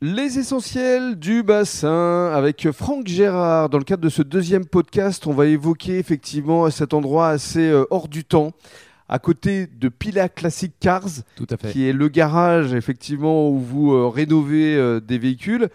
Les essentiels du bassin avec Franck Gérard. Dans le cadre de ce deuxième podcast, on va évoquer effectivement cet endroit assez euh, hors du temps, à côté de Pila Classic Cars, Tout à fait. qui est le garage effectivement où vous euh, rénovez euh, des véhicules.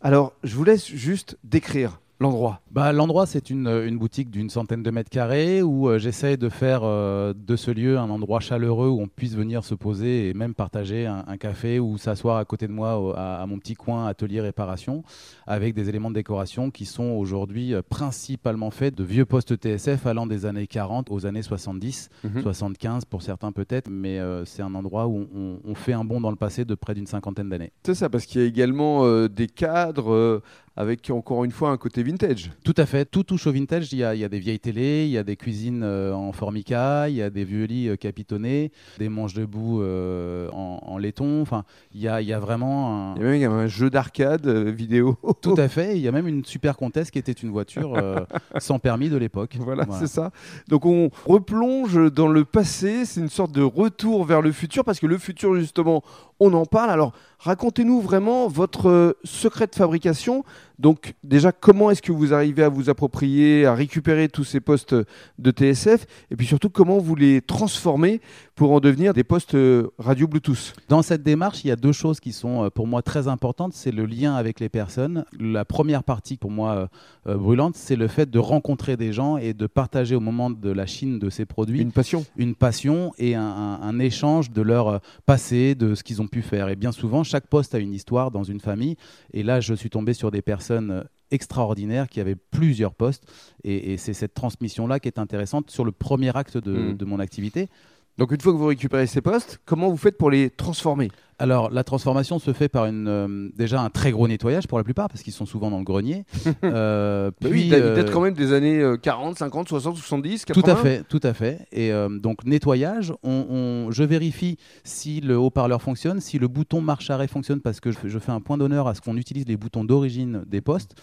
Alors, je vous laisse juste décrire l'endroit. Bah, L'endroit, c'est une, une boutique d'une centaine de mètres carrés où euh, j'essaie de faire euh, de ce lieu un endroit chaleureux où on puisse venir se poser et même partager un, un café ou s'asseoir à côté de moi au- à, à mon petit coin atelier réparation avec des éléments de décoration qui sont aujourd'hui euh, principalement faits de vieux postes TSF allant des années 40 aux années 70, Mhm. 75 pour certains peut-être, mais euh, c'est un endroit où on, on fait un bond dans le passé de près d'une cinquantaine d'années. C'est ça, parce qu'il y a également euh, des cadres euh, avec encore une fois un côté vintage. Tout à fait, tout touche au vintage. Il y a, il y a des vieilles télés, il y a des cuisines euh, en formica, il y a des vieux lits euh, capitonnés, des manches debout euh, en, en laiton. Enfin, il y a, il y a vraiment un... Il y a même un jeu d'arcade vidéo. Tout à fait. Il y a même une super comtesse qui était une voiture sans permis de l'époque. Voilà, c'est ça. Donc on replonge dans le passé, c'est une sorte de retour vers le futur, parce que le futur, justement, on en parle. Alors racontez-nous vraiment votre secret de fabrication. Donc déjà, comment est-ce que vous arrivez à vous approprier, à récupérer tous ces postes de TSF, et puis surtout comment vous les transformez pour en devenir des postes euh, radio Bluetooth? Dans cette démarche, il y a deux choses qui sont euh, pour moi très importantes. C'est le lien avec les personnes. La première partie pour moi euh, brûlante, c'est le fait de rencontrer des gens et de partager au moment de la Chine de ces produits Une passion une passion et un, un- un échange de leur passé, de ce qu'ils ont pu faire. Et bien souvent, chaque poste a une histoire dans une famille. Et là, je suis tombé sur des personnes euh, extraordinaires qui avaient plusieurs postes. Et, et c'est cette transmission-là qui est intéressante sur le premier acte de, Mm. de mon activité. Donc une fois que vous récupérez ces postes, comment vous faites pour les transformer? Alors, la transformation se fait par une, euh, déjà un très gros nettoyage pour la plupart, parce qu'ils sont souvent dans le grenier. Euh, Bah oui, puis, il euh, date quand même des années euh, 40, 50, 60, 70, 80 Tout à fait, tout à fait. Et euh, donc nettoyage, on, on- je vérifie si le haut-parleur fonctionne, si le bouton marche-arrêt fonctionne, parce que je, je fais un point d'honneur à ce qu'on utilise les boutons d'origine des postes.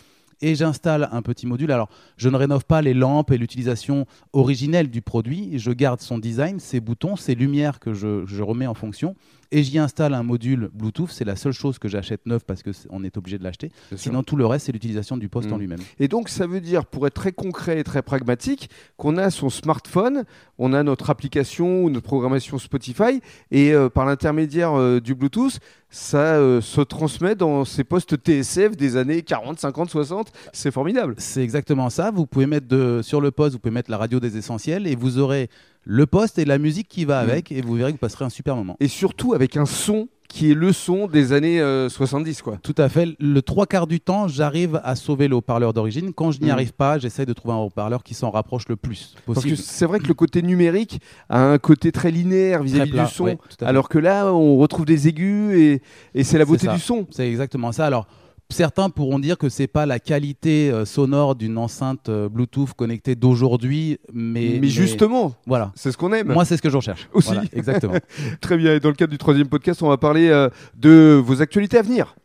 Et j'installe un petit module. Alors, je ne rénove pas les lampes et l'utilisation originelle du produit. Je garde son design, ses boutons, ses lumières que je, je remets en fonction. Et j'y installe un module Bluetooth. C'est la seule chose que j'achète neuf parce qu'on est obligé de l'acheter. Sûr. Sinon, tout le reste, c'est l'utilisation du poste en lui-même. Et donc, ça veut dire, pour être très concret et très pragmatique, qu'on a son smartphone, on a notre application ou notre programmation Spotify, et euh, par l'intermédiaire euh, du Bluetooth, ça euh, se transmet dans ces postes TSF des années 40, 50, 60. C'est formidable. C'est exactement ça. Vous pouvez mettre de, sur le poste, vous pouvez mettre la radio des essentiels et vous aurez le poste et la musique qui va Mm. avec et vous verrez que vous passerez un super moment. Et surtout avec un son qui est le son des années euh, 70, quoi. Tout à fait. Le trois quarts du temps, j'arrive à sauver le haut-parleur d'origine. Quand je n'y Mm. arrive pas, j'essaye de trouver un haut-parleur qui s'en rapproche le plus Parce possible. que c'est vrai que le côté numérique a un côté très linéaire vis-à-vis du son, ouais, alors que là, on retrouve des aigus et, et c'est la beauté du son. C'est exactement ça. Alors, certains pourront dire que c'est pas la qualité euh, sonore d'une enceinte euh, Bluetooth connectée d'aujourd'hui, mais, mais, justement, voilà. c'est ce qu'on aime. Moi, c'est ce que je recherche. Aussi. Voilà, exactement. Très bien. Et dans le cadre du troisième podcast, on va parler euh, de vos actualités à venir.